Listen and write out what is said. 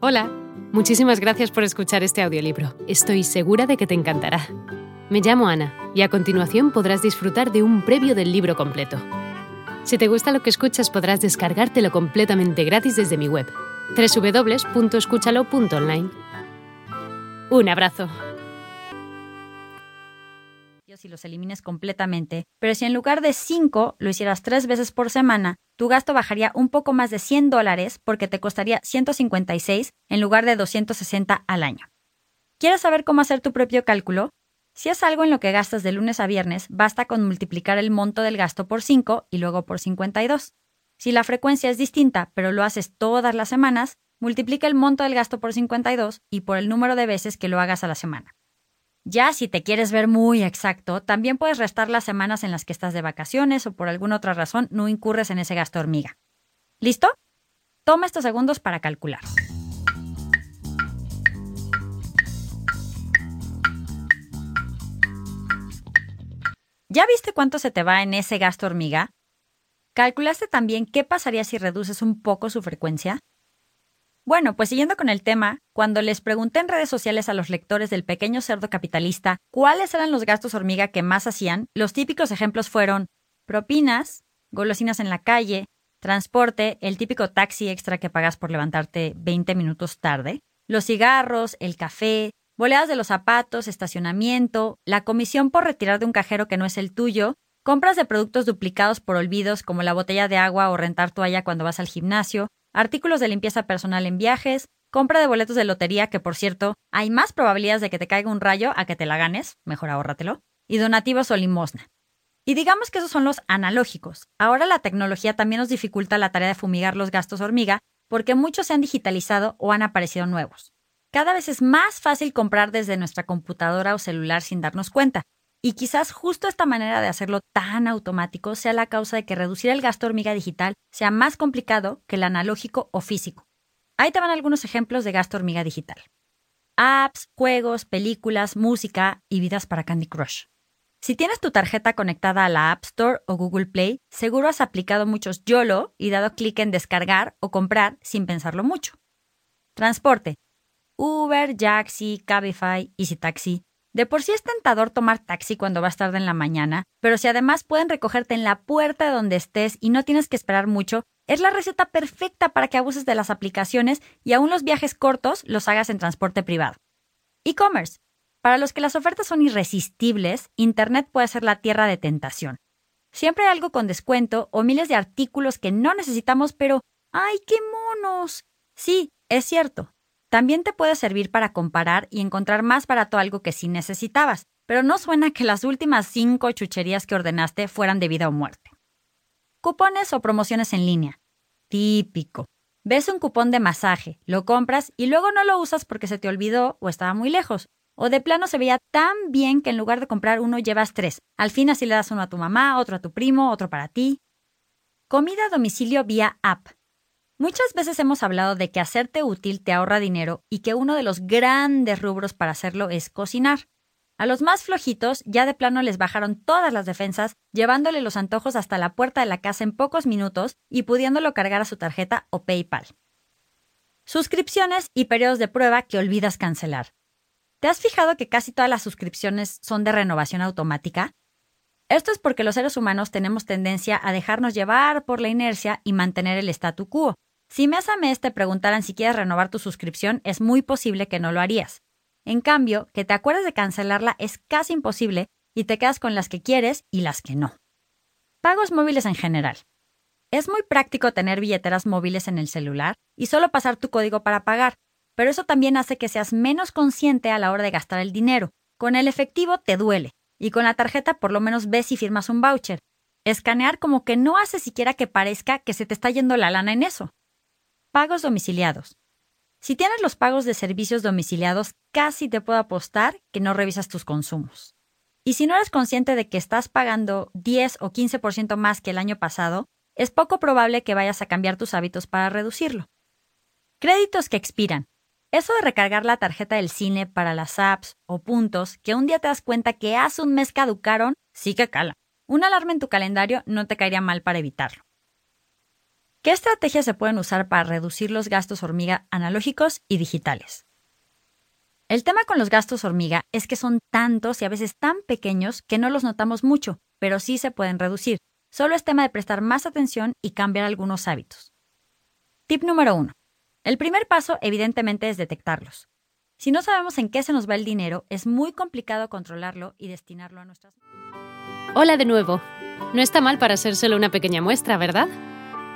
Hola, muchísimas gracias por escuchar este audiolibro. Estoy segura de que te encantará. Me llamo Ana y a continuación podrás disfrutar de un previo del libro completo. Si te gusta lo que escuchas podrás descargártelo completamente gratis desde mi web, www.escúchalo.online. Un abrazo. Si los elimines completamente, pero si en lugar de 5 lo hicieras 3 veces por semana, tu gasto bajaría un poco más de 100 dólares porque te costaría 156 en lugar de 260 al año. ¿Quieres saber cómo hacer tu propio cálculo? Si es algo en lo que gastas de lunes a viernes, basta con multiplicar el monto del gasto por 5 y luego por 52. Si la frecuencia es distinta, pero lo haces todas las semanas, multiplica el monto del gasto por 52 y por el número de veces que lo hagas a la semana. Ya si te quieres ver muy exacto, también puedes restar las semanas en las que estás de vacaciones o por alguna otra razón no incurres en ese gasto hormiga. ¿Listo? Toma estos segundos para calcular. ¿Ya viste cuánto se te va en ese gasto hormiga? ¿Calculaste también qué pasaría si reduces un poco su frecuencia? Bueno, pues siguiendo con el tema, cuando les pregunté en redes sociales a los lectores del pequeño cerdo capitalista cuáles eran los gastos hormiga que más hacían, los típicos ejemplos fueron propinas, golosinas en la calle, transporte, el típico taxi extra que pagas por levantarte 20 minutos tarde, los cigarros, el café, boleadas de los zapatos, estacionamiento, la comisión por retirar de un cajero que no es el tuyo, compras de productos duplicados por olvidos como la botella de agua o rentar toalla cuando vas al gimnasio, artículos de limpieza personal en viajes, compra de boletos de lotería, que por cierto, hay más probabilidades de que te caiga un rayo a que te la ganes, mejor ahórratelo, y donativos o limosna. Y digamos que esos son los analógicos. Ahora la tecnología también nos dificulta la tarea de fumigar los gastos hormiga porque muchos se han digitalizado o han aparecido nuevos. Cada vez es más fácil comprar desde nuestra computadora o celular sin darnos cuenta, y quizás justo esta manera de hacerlo tan automático sea la causa de que reducir el gasto hormiga digital sea más complicado que el analógico o físico. Ahí te van algunos ejemplos de gasto hormiga digital. Apps, juegos, películas, música y vidas para Candy Crush. Si tienes tu tarjeta conectada a la App Store o Google Play, seguro has aplicado muchos YOLO y dado clic en descargar o comprar sin pensarlo mucho. Transporte. Uber, Jaxi, Cabify, Easy Taxi, de por sí es tentador tomar taxi cuando vas tarde en la mañana, pero si además pueden recogerte en la puerta de donde estés y no tienes que esperar mucho, es la receta perfecta para que abuses de las aplicaciones y aún los viajes cortos los hagas en transporte privado. E-commerce. Para los que las ofertas son irresistibles, Internet puede ser la tierra de tentación. Siempre hay algo con descuento o miles de artículos que no necesitamos, pero ¡ay, qué monos! Sí, es cierto, también te puede servir para comparar y encontrar más barato algo que sí necesitabas, pero no suena que las últimas cinco chucherías que ordenaste fueran de vida o muerte. Cupones o promociones en línea. Típico. Ves un cupón de masaje, lo compras y luego no lo usas porque se te olvidó o estaba muy lejos. O de plano se veía tan bien que en lugar de comprar uno llevas tres. Al fin así le das uno a tu mamá, otro a tu primo, otro para ti. Comida a domicilio vía app. Muchas veces hemos hablado de que hacerte útil te ahorra dinero y que uno de los grandes rubros para hacerlo es cocinar. A los más flojitos ya de plano les bajaron todas las defensas, llevándole los antojos hasta la puerta de la casa en pocos minutos y pudiéndolo cargar a su tarjeta o PayPal. Suscripciones y periodos de prueba que olvidas cancelar. ¿Te has fijado que casi todas las suscripciones son de renovación automática? Esto es porque los seres humanos tenemos tendencia a dejarnos llevar por la inercia y mantener el statu quo, si mes a mes te preguntaran si quieres renovar tu suscripción, es muy posible que no lo harías. En cambio, que te acuerdes de cancelarla es casi imposible y te quedas con las que quieres y las que no. Pagos móviles en general. Es muy práctico tener billeteras móviles en el celular y solo pasar tu código para pagar, pero eso también hace que seas menos consciente a la hora de gastar el dinero. Con el efectivo te duele, y con la tarjeta por lo menos ves y firmas un voucher. Escanear como que no hace siquiera que parezca que se te está yendo la lana en eso. Pagos domiciliados. Si tienes los pagos de servicios domiciliados, casi te puedo apostar que no revisas tus consumos. Y si no eres consciente de que estás pagando 10 o 15% más que el año pasado, es poco probable que vayas a cambiar tus hábitos para reducirlo. Créditos que expiran. Eso de recargar la tarjeta del cine para las apps o puntos que un día te das cuenta que hace un mes caducaron, sí que cala. Una alarma en tu calendario no te caería mal para evitarlo. ¿Qué estrategias se pueden usar para reducir los gastos hormiga analógicos y digitales? El tema con los gastos hormiga es que son tantos y a veces tan pequeños que no los notamos mucho, pero sí se pueden reducir. Solo es tema de prestar más atención y cambiar algunos hábitos. Tip número 1. El primer paso evidentemente es detectarlos. Si no sabemos en qué se nos va el dinero, es muy complicado controlarlo y destinarlo a nuestras... Hola de nuevo. No está mal para solo una pequeña muestra, ¿verdad?